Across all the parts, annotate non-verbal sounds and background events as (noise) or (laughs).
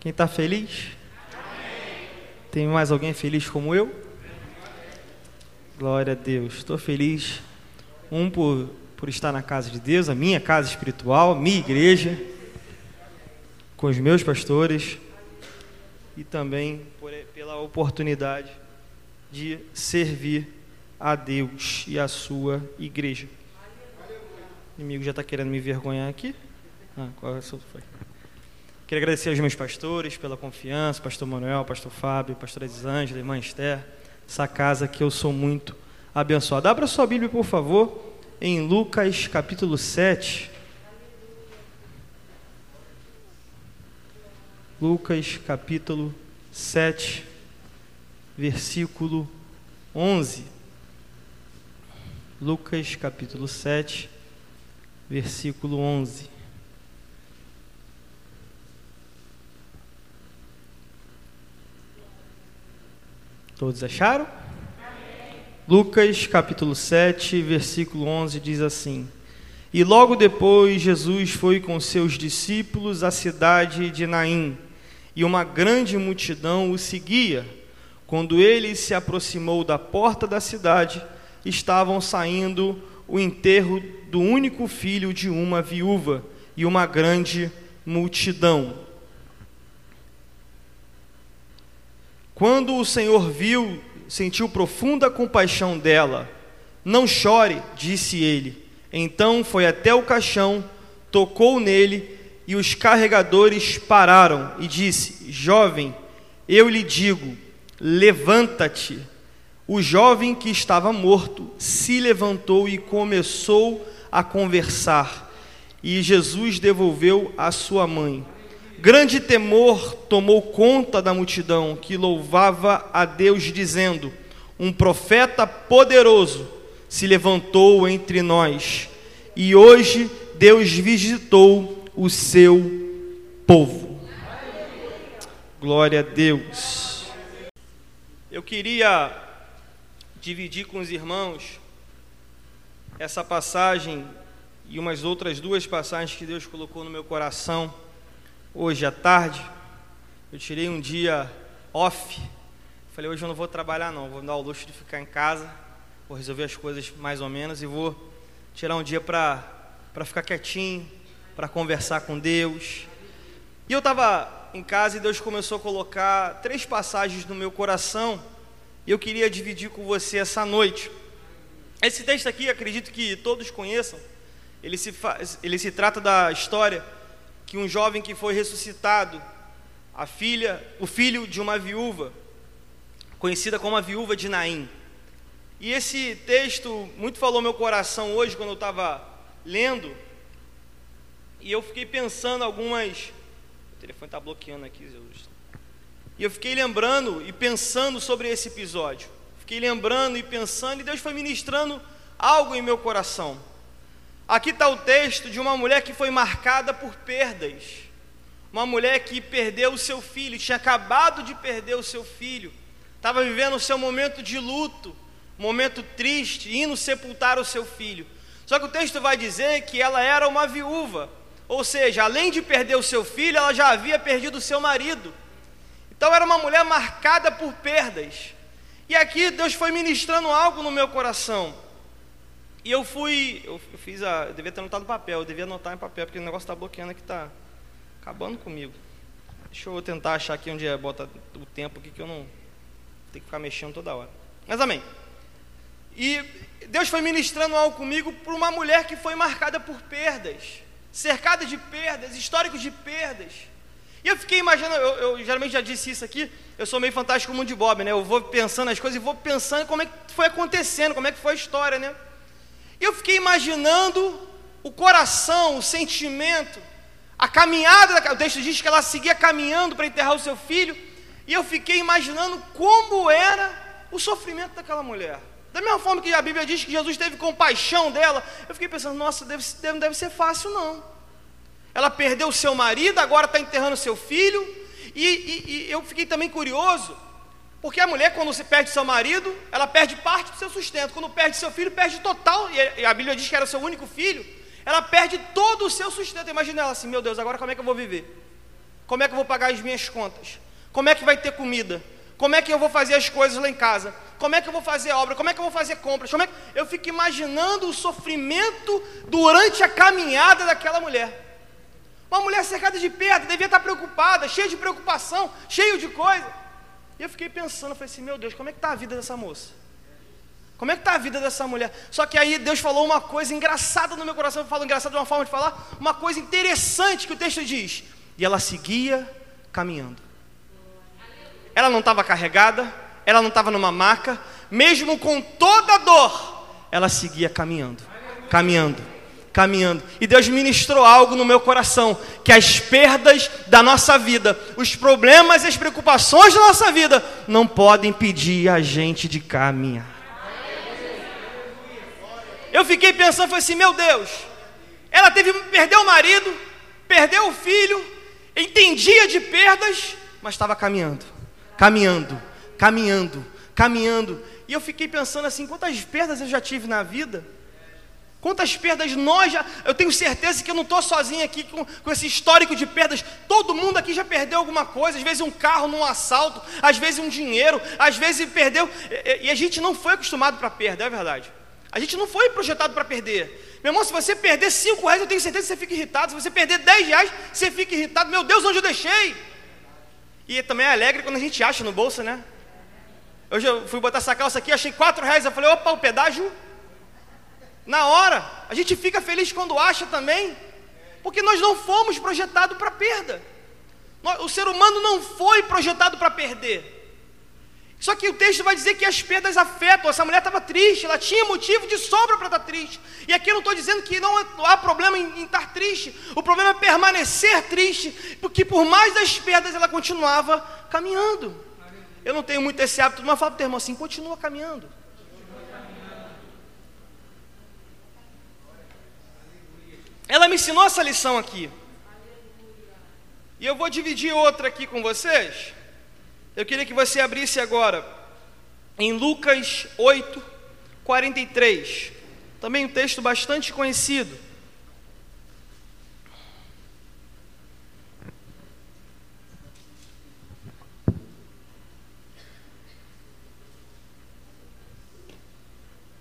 Quem está feliz? Tem mais alguém feliz como eu? Glória a Deus. Estou feliz, um por, por estar na casa de Deus, a minha casa espiritual, minha igreja, com os meus pastores, e também por, pela oportunidade de servir a Deus e a sua igreja. O inimigo já está querendo me envergonhar aqui. Ah, qual é foi? Queria agradecer aos meus pastores pela confiança, pastor Manuel, pastor Fábio, pastora Elisângela, irmã Esther, essa casa que eu sou muito abençoado. Abra sua Bíblia, por favor, em Lucas capítulo 7. Lucas capítulo 7, versículo 11. Lucas capítulo 7, versículo 11. Todos acharam? Lucas capítulo 7, versículo 11 diz assim: E logo depois Jesus foi com seus discípulos à cidade de Naim, e uma grande multidão o seguia. Quando ele se aproximou da porta da cidade, estavam saindo o enterro do único filho de uma viúva e uma grande multidão. Quando o Senhor viu, sentiu profunda compaixão dela. Não chore, disse ele. Então foi até o caixão, tocou nele e os carregadores pararam e disse: Jovem, eu lhe digo, levanta-te. O jovem que estava morto se levantou e começou a conversar. E Jesus devolveu a sua mãe. Grande temor tomou conta da multidão que louvava a Deus, dizendo: Um profeta poderoso se levantou entre nós, e hoje Deus visitou o seu povo. Glória a Deus. Eu queria dividir com os irmãos essa passagem e umas outras duas passagens que Deus colocou no meu coração hoje à tarde, eu tirei um dia off. Falei, hoje eu não vou trabalhar não, vou dar o luxo de ficar em casa, vou resolver as coisas mais ou menos e vou tirar um dia para ficar quietinho, para conversar com Deus. E eu estava em casa e Deus começou a colocar três passagens no meu coração e eu queria dividir com você essa noite. Esse texto aqui, acredito que todos conheçam, ele se, faz, ele se trata da história que um jovem que foi ressuscitado, a filha, o filho de uma viúva, conhecida como a viúva de Naim. E esse texto muito falou meu coração hoje quando eu estava lendo, e eu fiquei pensando algumas. O telefone está bloqueando aqui, Jesus. E eu fiquei lembrando e pensando sobre esse episódio. Fiquei lembrando e pensando, e Deus foi ministrando algo em meu coração. Aqui está o texto de uma mulher que foi marcada por perdas. Uma mulher que perdeu o seu filho, tinha acabado de perder o seu filho, estava vivendo o seu momento de luto, momento triste, indo sepultar o seu filho. Só que o texto vai dizer que ela era uma viúva, ou seja, além de perder o seu filho, ela já havia perdido o seu marido. Então era uma mulher marcada por perdas. E aqui Deus foi ministrando algo no meu coração. E eu fui, eu fiz a, eu devia ter anotado no papel, eu devia anotar em papel, porque o negócio está bloqueando aqui, está acabando comigo. Deixa eu tentar achar aqui onde é, bota o tempo aqui, que eu não tenho que ficar mexendo toda hora. Mas amém. E Deus foi ministrando algo comigo por uma mulher que foi marcada por perdas, cercada de perdas, históricos de perdas. E eu fiquei imaginando, eu, eu, geralmente já disse isso aqui, eu sou meio fantástico mundo de Bob, né? Eu vou pensando as coisas e vou pensando como é que foi acontecendo, como é que foi a história, né? Eu fiquei imaginando o coração, o sentimento, a caminhada, o texto diz que ela seguia caminhando para enterrar o seu filho, e eu fiquei imaginando como era o sofrimento daquela mulher. Da mesma forma que a Bíblia diz que Jesus teve compaixão dela, eu fiquei pensando, nossa, deve, não deve ser fácil não. Ela perdeu o seu marido, agora está enterrando seu filho, e, e, e eu fiquei também curioso, porque a mulher, quando se perde seu marido, ela perde parte do seu sustento. Quando perde seu filho, perde total. E a Bíblia diz que era seu único filho. Ela perde todo o seu sustento. Imagina ela assim: meu Deus, agora como é que eu vou viver? Como é que eu vou pagar as minhas contas? Como é que vai ter comida? Como é que eu vou fazer as coisas lá em casa? Como é que eu vou fazer obra? Como é que eu vou fazer compras? Como é que... Eu fico imaginando o sofrimento durante a caminhada daquela mulher. Uma mulher cercada de perda, devia estar preocupada, cheia de preocupação, cheio de coisa. E eu fiquei pensando, falei assim, meu Deus, como é que está a vida dessa moça? Como é que está a vida dessa mulher? Só que aí Deus falou uma coisa engraçada no meu coração, eu falo engraçado de uma forma de falar, uma coisa interessante que o texto diz. E ela seguia caminhando. Ela não estava carregada, ela não estava numa maca, mesmo com toda a dor, ela seguia caminhando, caminhando caminhando. E Deus ministrou algo no meu coração: que as perdas da nossa vida, os problemas e as preocupações da nossa vida, não podem impedir a gente de caminhar. Eu fiquei pensando, falei assim: meu Deus, ela teve perdeu o marido, perdeu o filho, entendia de perdas, mas estava caminhando, caminhando, caminhando, caminhando. E eu fiquei pensando assim: quantas perdas eu já tive na vida? Quantas perdas nós já. Eu tenho certeza que eu não estou sozinho aqui com, com, esse histórico de perdas. Todo mundo aqui já perdeu alguma coisa. Às vezes um carro num assalto, às vezes um dinheiro, às vezes perdeu. E, e a gente não foi acostumado para perder, é verdade. A gente não foi projetado para perder. Meu irmão, se você perder cinco reais, eu tenho certeza que você fica irritado. Se você perder dez reais, você fica irritado. Meu Deus, onde eu deixei? E também é alegre quando a gente acha no bolso, né? Hoje eu fui botar essa calça aqui, achei quatro reais. Eu falei, opa, o pedágio na hora. A gente fica feliz quando acha também, porque nós não fomos projetados para perda. O ser humano não foi projetado para perder. Só que o texto vai dizer que as perdas afetam. Essa mulher estava triste, ela tinha motivo de sobra para estar triste. E aqui eu não estou dizendo que não há problema em, em estar triste. O problema é permanecer triste, porque por mais das perdas ela continuava caminhando. Eu não tenho muito esse hábito, mas falo para o irmão assim: continua caminhando. Ela me ensinou essa lição aqui. E eu vou dividir outra aqui com vocês. Eu queria que você abrisse agora em Lucas 8, 43. Também um texto bastante conhecido.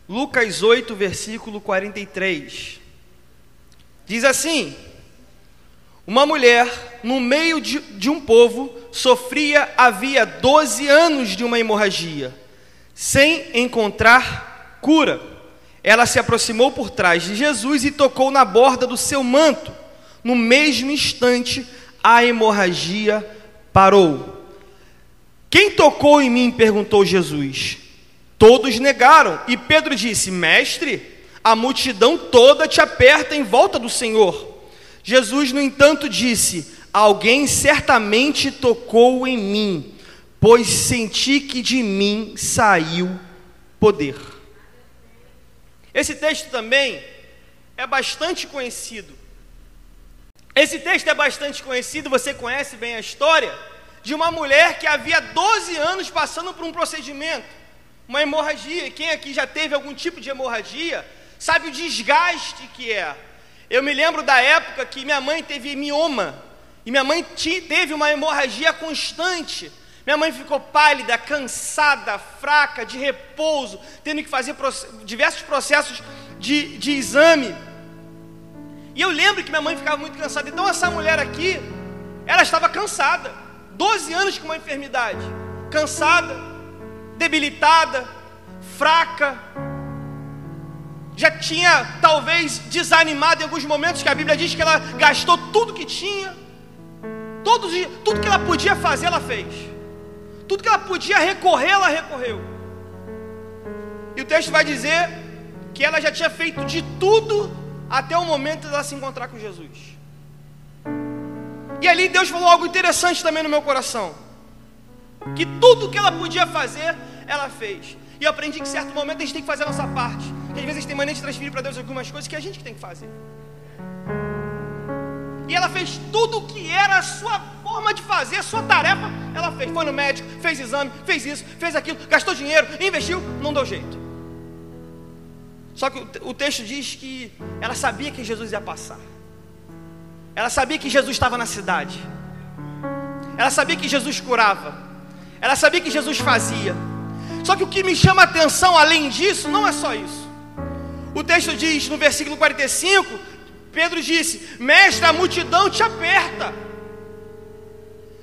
Lucas 8, versículo 43. Diz assim: Uma mulher no meio de, de um povo sofria havia 12 anos de uma hemorragia, sem encontrar cura. Ela se aproximou por trás de Jesus e tocou na borda do seu manto. No mesmo instante, a hemorragia parou. Quem tocou em mim? perguntou Jesus. Todos negaram, e Pedro disse: Mestre, a multidão toda te aperta em volta do Senhor. Jesus, no entanto, disse: Alguém certamente tocou em mim, pois senti que de mim saiu poder. Esse texto também é bastante conhecido. Esse texto é bastante conhecido, você conhece bem a história de uma mulher que havia 12 anos passando por um procedimento, uma hemorragia. E quem aqui já teve algum tipo de hemorragia, Sabe o desgaste que é? Eu me lembro da época que minha mãe teve mioma e minha mãe teve uma hemorragia constante. Minha mãe ficou pálida, cansada, fraca, de repouso, tendo que fazer diversos processos de, de exame. E eu lembro que minha mãe ficava muito cansada. Então, essa mulher aqui, ela estava cansada. 12 anos com uma enfermidade. Cansada, debilitada, fraca, já tinha talvez desanimado em alguns momentos, que a Bíblia diz que ela gastou tudo que tinha, todos, tudo que ela podia fazer, ela fez, tudo que ela podia recorrer, ela recorreu. E o texto vai dizer que ela já tinha feito de tudo até o momento de ela se encontrar com Jesus. E ali Deus falou algo interessante também no meu coração. Que tudo que ela podia fazer, ela fez. E eu aprendi que em certo momento a gente tem que fazer a nossa parte. Às vezes a gente tem mania de transferir para Deus algumas coisas que a gente que tem que fazer. E ela fez tudo o que era a sua forma de fazer, a sua tarefa, ela fez. Foi no médico, fez exame, fez isso, fez aquilo, gastou dinheiro, investiu, não deu jeito. Só que o texto diz que ela sabia que Jesus ia passar. Ela sabia que Jesus estava na cidade. ela sabia que Jesus curava, ela sabia que Jesus fazia. Só que o que me chama a atenção, além disso, não é só isso. O texto diz no versículo 45: Pedro disse: Mestre, a multidão te aperta.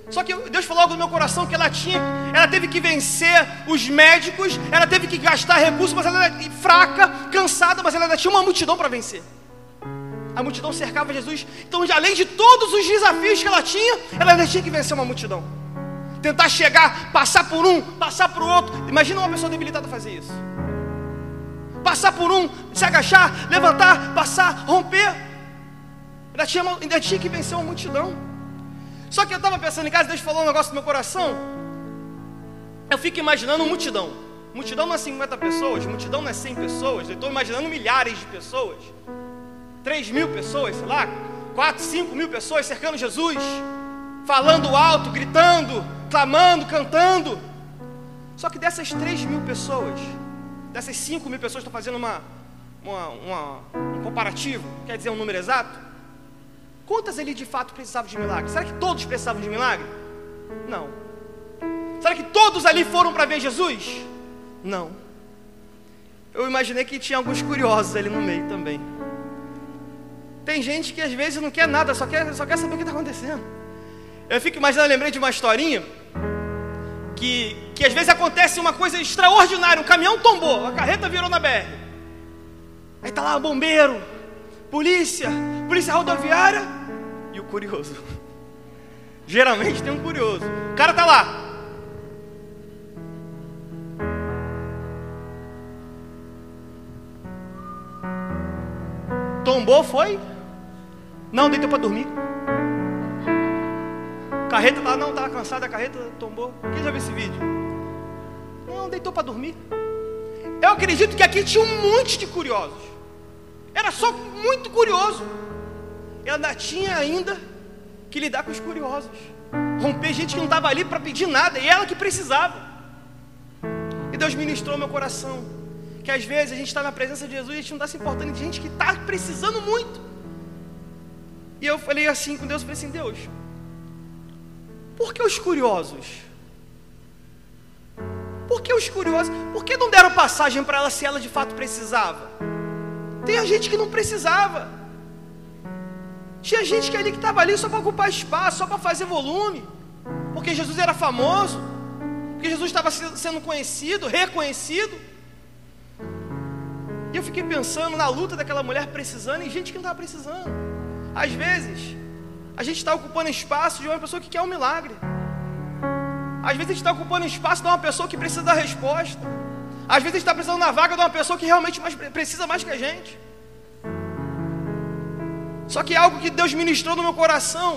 Só que Deus falou algo no meu coração que ela tinha, ela teve que vencer os médicos, ela teve que gastar recursos, mas ela era fraca, cansada, mas ela ainda tinha uma multidão para vencer. A multidão cercava Jesus. Então, além de todos os desafios que ela tinha, ela ainda tinha que vencer uma multidão. Tentar chegar, passar por um, passar por outro. Imagina uma pessoa debilitada fazer isso. Passar por um, se agachar, levantar, passar, romper. Ainda tinha, ainda tinha que vencer uma multidão. Só que eu estava pensando em casa, Deus falou um negócio no meu coração. Eu fico imaginando multidão. Multidão não é 50 pessoas, multidão não é 100 pessoas. Eu estou imaginando milhares de pessoas. 3 mil pessoas, sei lá, 4, 5 mil pessoas cercando Jesus, falando alto, gritando, clamando, cantando. Só que dessas 3 mil pessoas, dessas 5 mil pessoas, estou fazendo uma, uma, uma, um comparativo, quer dizer um número exato. Quantas ali de fato precisavam de milagre? Será que todos precisavam de milagre? Não. Será que todos ali foram para ver Jesus? Não. Eu imaginei que tinha alguns curiosos ali no meio também. Tem gente que às vezes não quer nada, só quer, só quer saber o que está acontecendo. Eu fico imaginando, lembrei de uma historinha que, que às vezes acontece uma coisa extraordinária. Um caminhão tombou, a carreta virou na BR. Aí está lá o bombeiro, polícia, polícia rodoviária e o curioso. (laughs) Geralmente tem um curioso. O cara tá lá. Tombou, foi? Não, deitou para dormir. Carreta lá, não, estava cansada, a carreta tombou. Quem já viu esse vídeo? Não, deitou para dormir. Eu acredito que aqui tinha um monte de curiosos. Era só muito curioso. E ainda tinha ainda que lidar com os curiosos. Romper gente que não estava ali para pedir nada, e ela que precisava. E Deus ministrou meu coração. Que às vezes a gente está na presença de Jesus e a gente não está se importando de gente que está precisando muito. E eu falei assim com Deus, falei assim, Deus, por que os curiosos? Por que os curiosos? Por que não deram passagem para ela se ela de fato precisava? Tem gente que não precisava. Tinha gente que ali que estava ali só para ocupar espaço, só para fazer volume. Porque Jesus era famoso. Porque Jesus estava sendo conhecido, reconhecido. E eu fiquei pensando na luta daquela mulher precisando e gente que não estava precisando. Às vezes, a gente está ocupando espaço de uma pessoa que quer um milagre. Às vezes a gente está ocupando espaço de uma pessoa que precisa da resposta. Às vezes a gente está precisando na vaga de uma pessoa que realmente mais, precisa mais que a gente. Só que algo que Deus ministrou no meu coração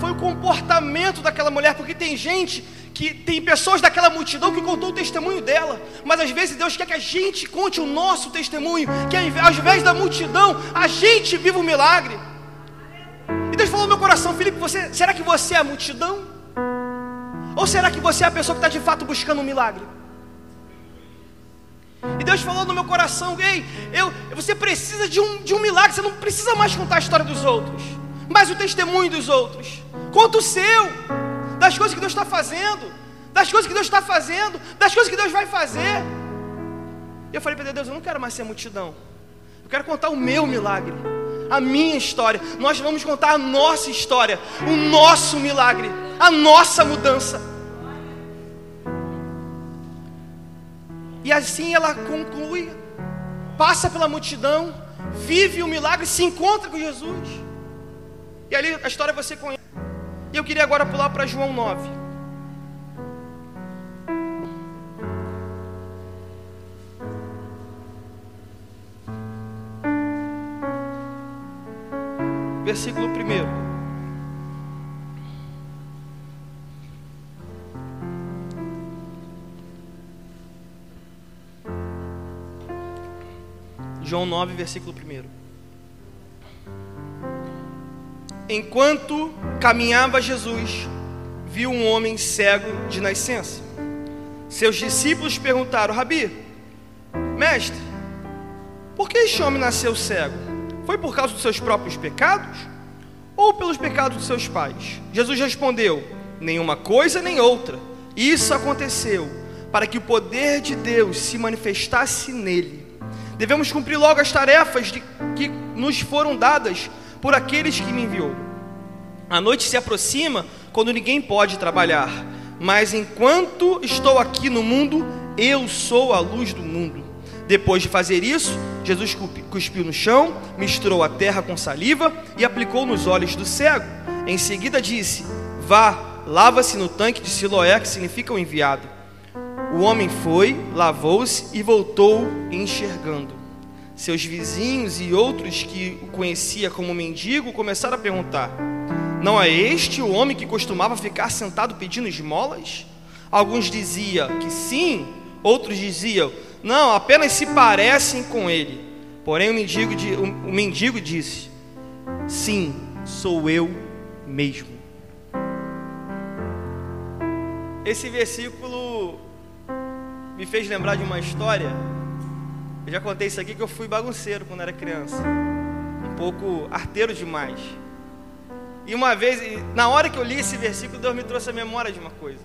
foi o comportamento daquela mulher, porque tem gente que tem pessoas daquela multidão que contou o testemunho dela, mas às vezes Deus quer que a gente conte o nosso testemunho, que ao invés da multidão, a gente viva o milagre. E Deus falou no meu coração, Felipe, você, será que você é a multidão? Ou será que você é a pessoa que está de fato buscando um milagre? E Deus falou no meu coração: Ei, eu, você precisa de um, de um milagre, você não precisa mais contar a história dos outros, mas o testemunho dos outros. Conta o seu, das coisas que Deus está fazendo, das coisas que Deus está fazendo, das coisas que Deus vai fazer. E eu falei para Deus: Eu não quero mais ser multidão, eu quero contar o meu milagre, a minha história. Nós vamos contar a nossa história, o nosso milagre, a nossa mudança. E assim ela conclui, passa pela multidão, vive o milagre, se encontra com Jesus. E ali a história você conhece. E eu queria agora pular para João 9. João 9, versículo 1. Enquanto caminhava Jesus, viu um homem cego de nascença. Seus discípulos perguntaram: Rabi, mestre, por que este homem nasceu cego? Foi por causa dos seus próprios pecados ou pelos pecados de seus pais? Jesus respondeu: nenhuma coisa nem outra. Isso aconteceu para que o poder de Deus se manifestasse nele. Devemos cumprir logo as tarefas de, que nos foram dadas por aqueles que me enviou. A noite se aproxima quando ninguém pode trabalhar, mas enquanto estou aqui no mundo, eu sou a luz do mundo. Depois de fazer isso, Jesus cuspiu no chão, misturou a terra com saliva e aplicou nos olhos do cego. Em seguida disse: Vá, lava-se no tanque de Siloé, que significa o enviado. O homem foi, lavou-se e voltou enxergando. Seus vizinhos e outros que o conhecia como mendigo começaram a perguntar: Não é este o homem que costumava ficar sentado pedindo esmolas? Alguns diziam que sim, outros diziam: Não, apenas se parecem com ele. Porém, o mendigo, o mendigo disse: Sim, sou eu mesmo. Esse versículo me fez lembrar de uma história. Eu já contei isso aqui que eu fui bagunceiro quando era criança, um pouco arteiro demais. E uma vez, na hora que eu li esse versículo, Deus me trouxe a memória de uma coisa.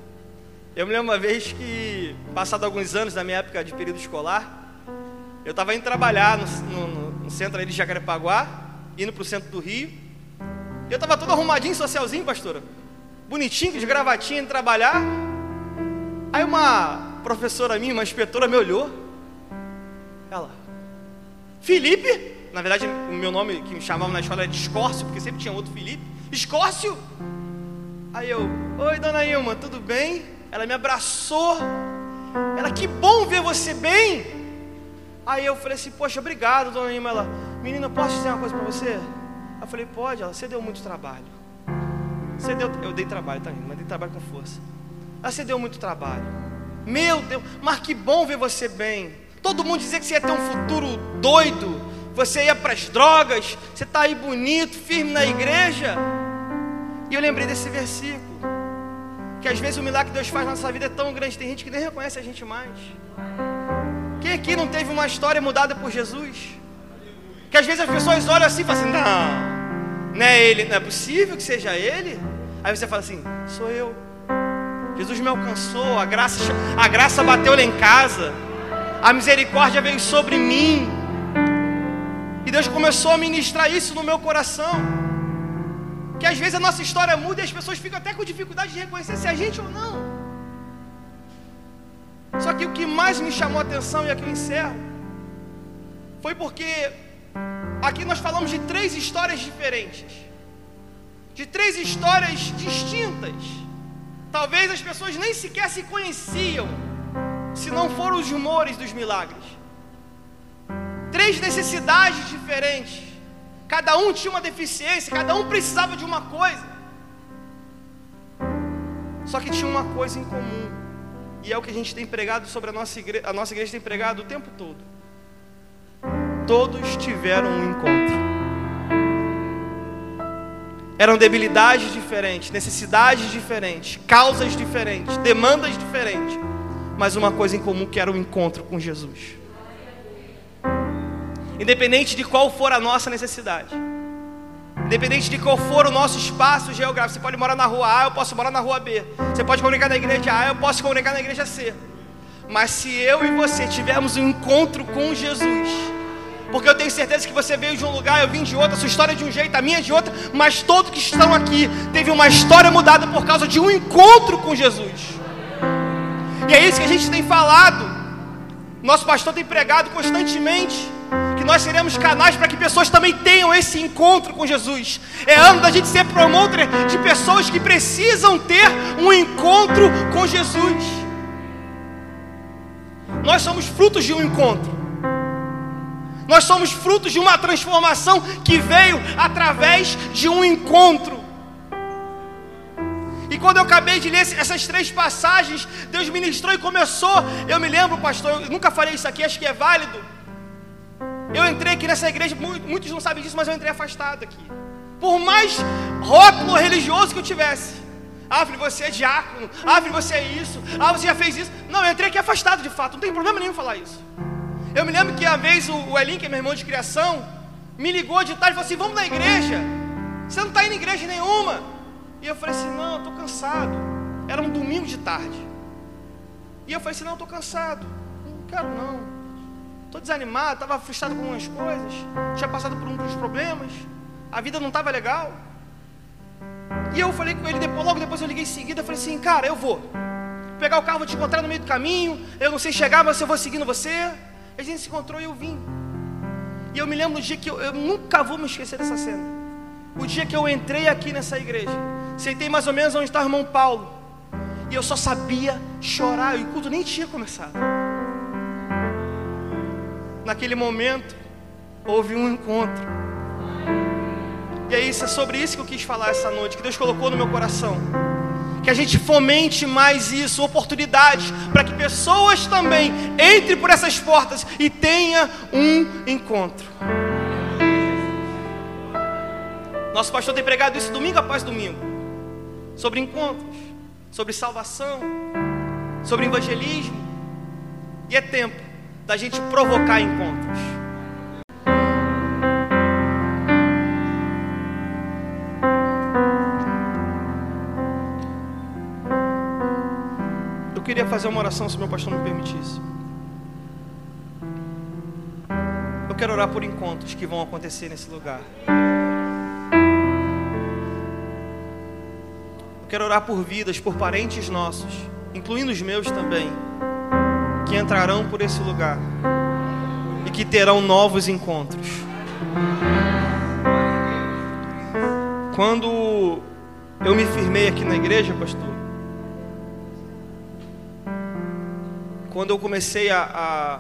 Eu me lembro uma vez que, passado alguns anos da minha época de período escolar, eu estava indo trabalhar no, no, no centro de Jacarepaguá, indo para o centro do Rio. E eu estava todo arrumadinho, socialzinho, pastora. Bonitinho, de gravatinha, indo trabalhar. Aí uma professora minha, uma inspetora, me olhou. Ela, Felipe? Na verdade, o meu nome que me chamavam na escola era de Escórcio, porque sempre tinha outro Felipe. Escórcio? Aí eu, oi dona Ilma, tudo bem? Ela me abraçou. Ela, que bom ver você bem. Aí eu falei assim, poxa, obrigado, dona Ilma. Ela, menina, posso dizer uma coisa para você? Eu falei, pode. Ela, você deu muito trabalho. Você deu, eu dei trabalho também, mas dei trabalho com força. Ela, você deu muito trabalho. Meu Deus, mas que bom ver você bem. Todo mundo dizia que você ia ter um futuro doido. Você ia para as drogas. Você está aí bonito, firme na igreja. E eu lembrei desse versículo. Que às vezes o milagre que Deus faz na nossa vida é tão grande. Tem gente que nem reconhece a gente mais. Quem aqui não teve uma história mudada por Jesus? Que às vezes as pessoas olham assim e falam assim: Não, não é ele, não é possível que seja ele. Aí você fala assim: Sou eu. Jesus me alcançou, a graça, a graça bateu lá em casa, a misericórdia veio sobre mim. E Deus começou a ministrar isso no meu coração. Que às vezes a nossa história muda e as pessoas ficam até com dificuldade de reconhecer se é a gente ou não. Só que o que mais me chamou a atenção, e aqui eu encerro, foi porque aqui nós falamos de três histórias diferentes, de três histórias distintas. Talvez as pessoas nem sequer se conheciam, se não foram os rumores dos milagres. Três necessidades diferentes. Cada um tinha uma deficiência, cada um precisava de uma coisa. Só que tinha uma coisa em comum. E é o que a gente tem pregado sobre a nossa igreja, a nossa igreja tem pregado o tempo todo. Todos tiveram um encontro eram debilidades diferentes, necessidades diferentes, causas diferentes, demandas diferentes, mas uma coisa em comum que era o encontro com Jesus. Independente de qual for a nossa necessidade, independente de qual for o nosso espaço geográfico, você pode morar na rua A, eu posso morar na rua B, você pode comunicar na igreja A, eu posso comunicar na igreja C. Mas se eu e você tivermos um encontro com Jesus, porque eu tenho certeza que você veio de um lugar, eu vim de outro, a sua história é de um jeito, a minha é de outro, mas todos que estão aqui teve uma história mudada por causa de um encontro com Jesus. E é isso que a gente tem falado. Nosso pastor tem pregado constantemente que nós seremos canais para que pessoas também tenham esse encontro com Jesus. É ano da gente ser promotor de pessoas que precisam ter um encontro com Jesus. Nós somos frutos de um encontro. Nós somos frutos de uma transformação que veio através de um encontro. E quando eu acabei de ler essas três passagens, Deus ministrou e começou. Eu me lembro, pastor, eu nunca falei isso aqui, acho que é válido. Eu entrei aqui nessa igreja, muitos não sabem disso, mas eu entrei afastado aqui. Por mais rótulo religioso que eu tivesse. Ah, você é diácono. Ah, você é isso. Ah, você já fez isso. Não, eu entrei aqui afastado de fato. Não tem problema nenhum falar isso. Eu me lembro que a vez o, Elin, que é meu irmão de criação, me ligou de tarde e falou assim: Vamos na igreja. Você não está indo em igreja nenhuma. E eu falei assim: Não, eu estou cansado. Era um domingo de tarde. E eu falei assim: não, estou cansado. Não quero não. Estou desanimado, estava frustrado com algumas coisas. Tinha passado por uns problemas. A vida não estava legal. E eu falei com ele depois, logo depois eu liguei em seguida, falei assim, cara, eu vou. Pegar o carro, vou te encontrar no meio do caminho. Eu não sei chegar, mas eu vou seguindo você. A gente se encontrou e eu vim. E eu me lembro do dia que eu, eu nunca vou me esquecer dessa cena. O dia que eu entrei aqui nessa igreja. Sentei mais ou menos onde está o irmão Paulo. E eu só sabia chorar. E o culto nem tinha começado. Naquele momento, houve um encontro. E é isso, é sobre isso que eu quis falar essa noite, que Deus colocou no meu coração. Que a gente fomente mais isso, oportunidades, para que pessoas também entrem por essas portas e tenha um encontro. Nosso pastor tem pregado isso domingo após domingo, sobre encontros sobre salvação, sobre evangelismo. E é tempo da gente provocar encontros. Fazer uma oração se meu pastor me permitisse. Eu quero orar por encontros que vão acontecer nesse lugar. quero orar por vidas, por parentes nossos, incluindo os meus também, que entrarão por esse lugar e que terão novos encontros. Quando eu me firmei aqui na igreja, pastor, quando eu comecei a, a,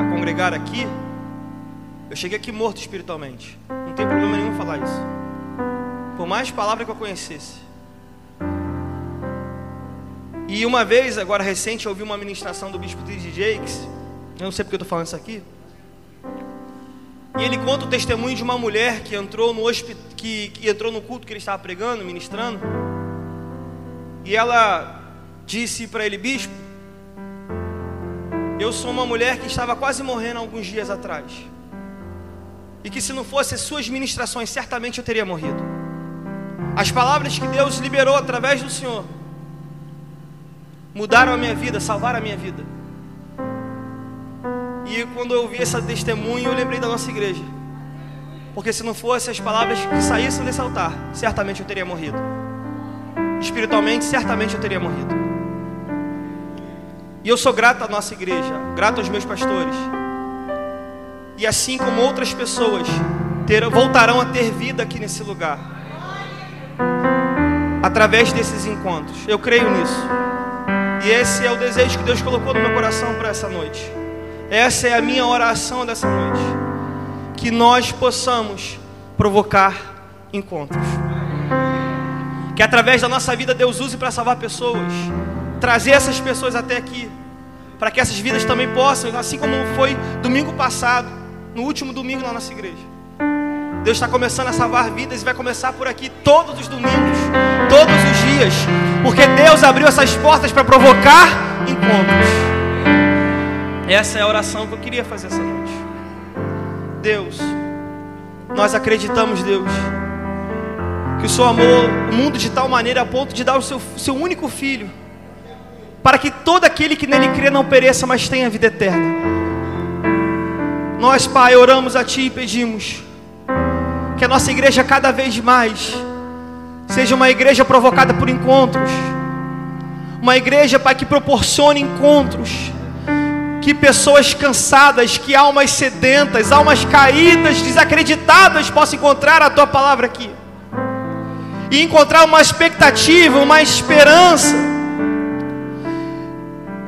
a congregar aqui, eu cheguei aqui morto espiritualmente. Não tem problema nenhum falar isso por mais palavra que eu conhecesse. E uma vez, agora recente, eu ouvi uma ministração do bispo T.D. Jakes, eu não sei porque eu estou falando isso aqui, e ele conta o testemunho de uma mulher que entrou no, que, que entrou no culto que ele estava pregando, ministrando, e ela disse para ele, bispo, eu sou uma mulher que estava quase morrendo alguns dias atrás. E que se não fosse as suas ministrações, certamente eu teria morrido. As palavras que Deus liberou através do Senhor mudaram a minha vida, salvaram a minha vida. E quando eu ouvi esse testemunho, eu lembrei da nossa igreja. Porque se não fosse as palavras que saíssem desse altar, certamente eu teria morrido. Espiritualmente, certamente eu teria morrido. Eu sou grato à nossa igreja, grato aos meus pastores. E assim como outras pessoas ter, voltarão a ter vida aqui nesse lugar através desses encontros. Eu creio nisso. E esse é o desejo que Deus colocou no meu coração para essa noite. Essa é a minha oração dessa noite. Que nós possamos provocar encontros. Que através da nossa vida Deus use para salvar pessoas, trazer essas pessoas até aqui, para que essas vidas também possam, assim como foi domingo passado, no último domingo na nossa igreja Deus está começando a salvar vidas e vai começar por aqui todos os domingos, todos os dias, porque Deus abriu essas portas para provocar encontros. Essa é a oração que eu queria fazer essa noite. Deus, nós acreditamos, Deus, que o Senhor amou o mundo de tal maneira a ponto de dar o seu, seu único filho, para que todo aquele que nele crê não pereça, mas tenha vida eterna. Nós, Pai, oramos a Ti e pedimos que a nossa igreja cada vez mais seja uma igreja provocada por encontros, uma igreja, Pai, que proporcione encontros, que pessoas cansadas, que almas sedentas, almas caídas, desacreditadas possam encontrar a Tua palavra aqui e encontrar uma expectativa, uma esperança.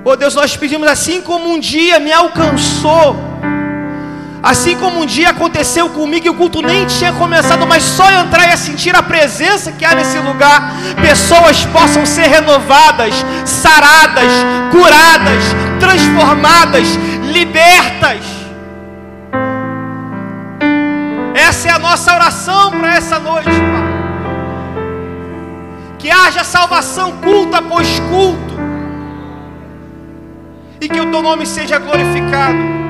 Oh Deus, nós pedimos assim como um dia me alcançou Assim como um dia aconteceu comigo e o culto nem tinha começado, mas só entrar e sentir a presença que há nesse lugar, pessoas possam ser renovadas, saradas, curadas, transformadas, libertas. Essa é a nossa oração para essa noite, Pai. Que haja salvação culto após culto. Que o teu nome seja glorificado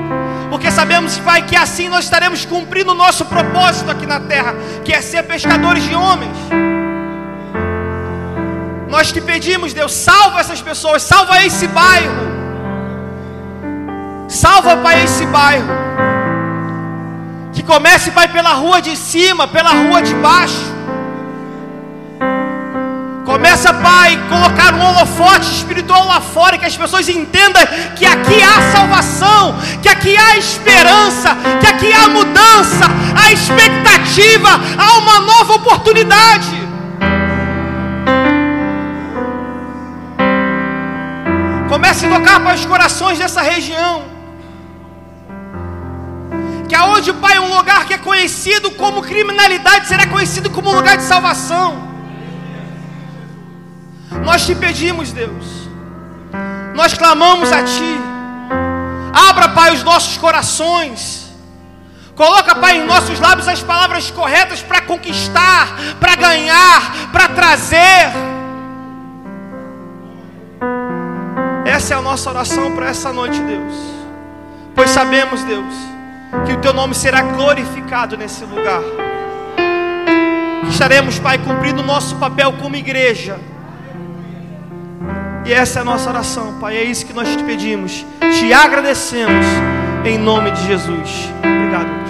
porque sabemos, Pai, que assim nós estaremos cumprindo o nosso propósito aqui na terra, que é ser pescadores de homens. Nós te pedimos, Deus, salva essas pessoas, salva esse bairro. Salva, Pai, esse bairro. Que comece, Pai, pela rua de cima, pela rua de baixo. Começa, Pai, colocar um holofote espiritual lá fora, que as pessoas entendam que aqui há salvação, que aqui há esperança, que aqui há mudança, há expectativa, há uma nova oportunidade. Comece a tocar para os corações dessa região. Que aonde, Pai, um lugar que é conhecido como criminalidade será conhecido como um lugar de salvação. Nós te pedimos, Deus. Nós clamamos a Ti. Abra, Pai, os nossos corações. Coloca, Pai, em nossos lábios as palavras corretas para conquistar, para ganhar, para trazer. Essa é a nossa oração para essa noite, Deus. Pois sabemos, Deus, que o Teu nome será glorificado nesse lugar. Estaremos, Pai, cumprindo o nosso papel como igreja essa é a nossa oração, Pai. É isso que nós te pedimos. Te agradecemos em nome de Jesus. Obrigado.